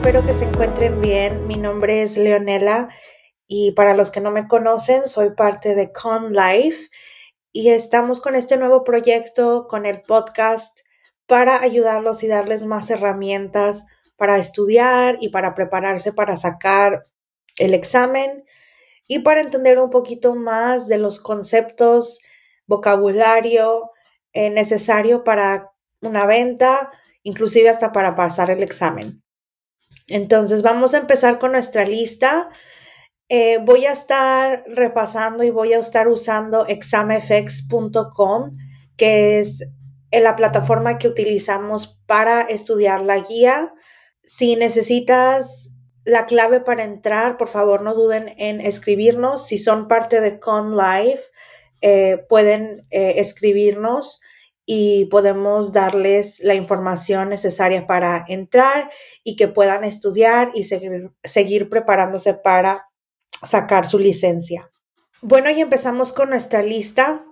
espero que se encuentren bien. Mi nombre es Leonela y para los que no me conocen, soy parte de Con Life y estamos con este nuevo proyecto, con el podcast, para ayudarlos y darles más herramientas para estudiar y para prepararse para sacar el examen y para entender un poquito más de los conceptos, vocabulario eh, necesario para una venta, inclusive hasta para pasar el examen. Entonces vamos a empezar con nuestra lista. Eh, voy a estar repasando y voy a estar usando examfx.com, que es la plataforma que utilizamos para estudiar la guía. Si necesitas la clave para entrar, por favor no duden en escribirnos. Si son parte de Con Live, eh, pueden eh, escribirnos y podemos darles la información necesaria para entrar y que puedan estudiar y seguir, preparándose para sacar su licencia. Bueno, y empezamos con nuestra lista.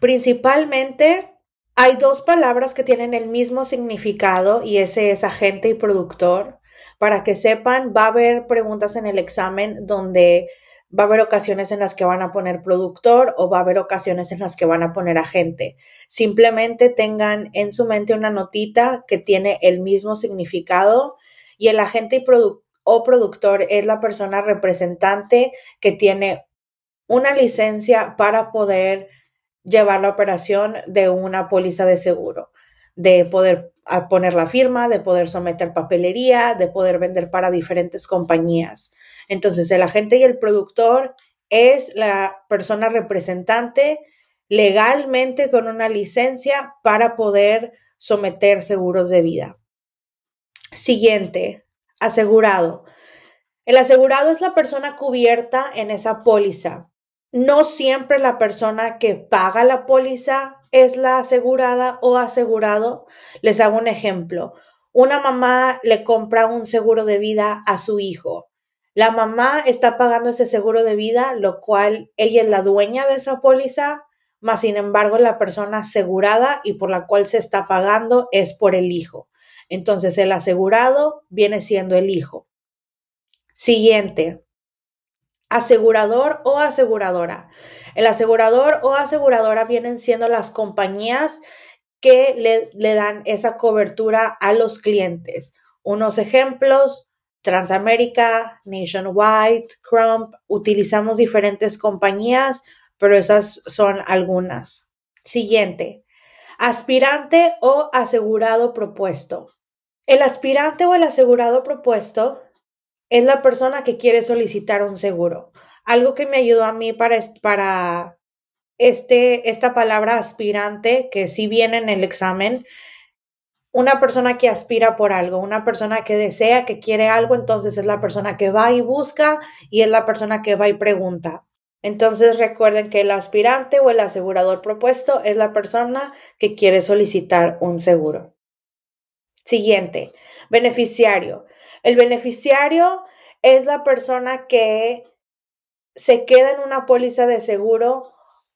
Principalmente hay dos palabras que tienen el mismo significado y ese es agente y productor. Para que sepan, va a haber preguntas en el examen donde va a haber ocasiones en las que van a poner productor o va a haber ocasiones en las que van a poner agente. Simplemente tengan en su mente una notita que tiene el mismo significado y el agente o productor es la persona representante que tiene una licencia para poder llevar la operación de una póliza de seguro, de poder poner la firma, de poder someter papelería, de poder vender para diferentes compañías. Entonces, el agente y el productor es la persona representante legalmente con una licencia para poder someter seguros de vida. Siguiente, asegurado. El asegurado es la persona cubierta en esa póliza. No siempre la persona que paga la póliza es la asegurada o asegurado. Les hago un ejemplo. Una mamá le compra un seguro de vida a su hijo. La mamá está pagando ese seguro de vida, lo cual ella es la dueña de esa póliza, más sin embargo la persona asegurada y por la cual se está pagando es por el hijo. Entonces el asegurado viene siendo el hijo. Siguiente. Asegurador o aseguradora. El asegurador o aseguradora vienen siendo las compañías que le, le dan esa cobertura a los clientes. Unos ejemplos, Transamérica, Nationwide, Crump, utilizamos diferentes compañías, pero esas son algunas. Siguiente, aspirante o asegurado propuesto. El aspirante o el asegurado propuesto es la persona que quiere solicitar un seguro. Algo que me ayudó a mí para, para este, esta palabra aspirante, que sí viene en el examen, una persona que aspira por algo, una persona que desea, que quiere algo, entonces es la persona que va y busca y es la persona que va y pregunta. Entonces recuerden que el aspirante o el asegurador propuesto es la persona que quiere solicitar un seguro. Siguiente, beneficiario. El beneficiario es la persona que se queda en una póliza de seguro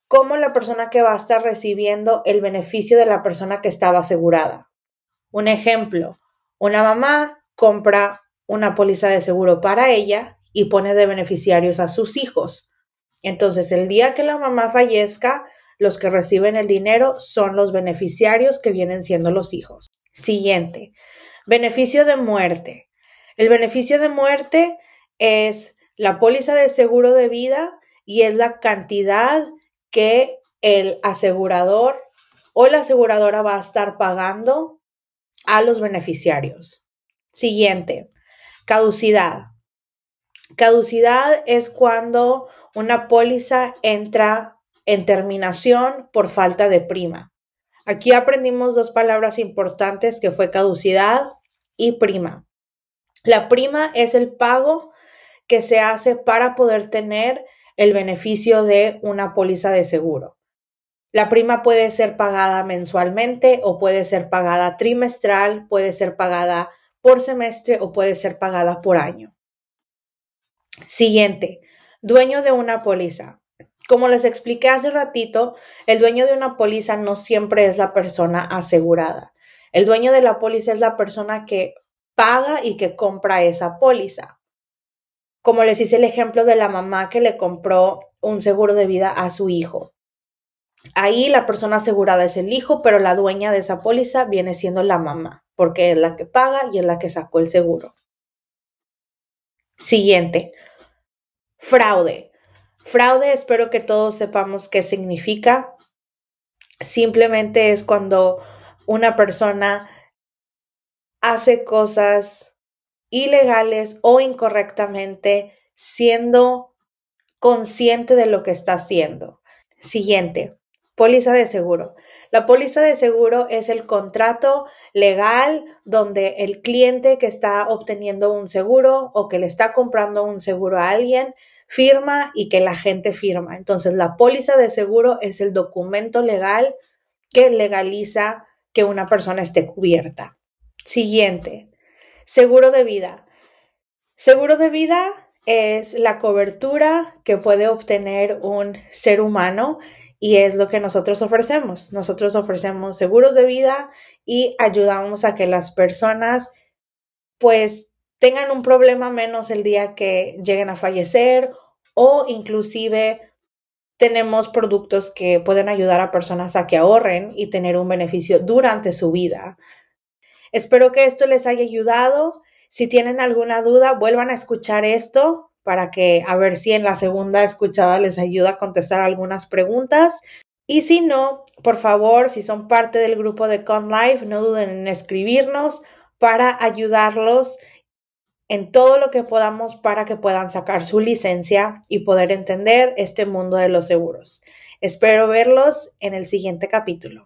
como la persona que va a estar recibiendo el beneficio de la persona que estaba asegurada. Un ejemplo, una mamá compra una póliza de seguro para ella y pone de beneficiarios a sus hijos. Entonces, el día que la mamá fallezca, los que reciben el dinero son los beneficiarios que vienen siendo los hijos. Siguiente, beneficio de muerte. El beneficio de muerte es la póliza de seguro de vida y es la cantidad que el asegurador o la aseguradora va a estar pagando a los beneficiarios. Siguiente, caducidad. Caducidad es cuando una póliza entra en terminación por falta de prima. Aquí aprendimos dos palabras importantes que fue caducidad y prima. La prima es el pago que se hace para poder tener el beneficio de una póliza de seguro. La prima puede ser pagada mensualmente o puede ser pagada trimestral, puede ser pagada por semestre o puede ser pagada por año. Siguiente, dueño de una póliza. Como les expliqué hace ratito, el dueño de una póliza no siempre es la persona asegurada. El dueño de la póliza es la persona que paga y que compra esa póliza. Como les hice el ejemplo de la mamá que le compró un seguro de vida a su hijo. Ahí la persona asegurada es el hijo, pero la dueña de esa póliza viene siendo la mamá, porque es la que paga y es la que sacó el seguro. Siguiente. Fraude. Fraude, espero que todos sepamos qué significa. Simplemente es cuando una persona hace cosas ilegales o incorrectamente siendo consciente de lo que está haciendo. Siguiente, póliza de seguro. La póliza de seguro es el contrato legal donde el cliente que está obteniendo un seguro o que le está comprando un seguro a alguien firma y que la gente firma. Entonces, la póliza de seguro es el documento legal que legaliza que una persona esté cubierta. Siguiente, seguro de vida. Seguro de vida es la cobertura que puede obtener un ser humano y es lo que nosotros ofrecemos. Nosotros ofrecemos seguros de vida y ayudamos a que las personas pues tengan un problema menos el día que lleguen a fallecer o inclusive tenemos productos que pueden ayudar a personas a que ahorren y tener un beneficio durante su vida. Espero que esto les haya ayudado. Si tienen alguna duda, vuelvan a escuchar esto para que a ver si en la segunda escuchada les ayuda a contestar algunas preguntas. Y si no, por favor, si son parte del grupo de ConLife, no duden en escribirnos para ayudarlos en todo lo que podamos para que puedan sacar su licencia y poder entender este mundo de los seguros. Espero verlos en el siguiente capítulo.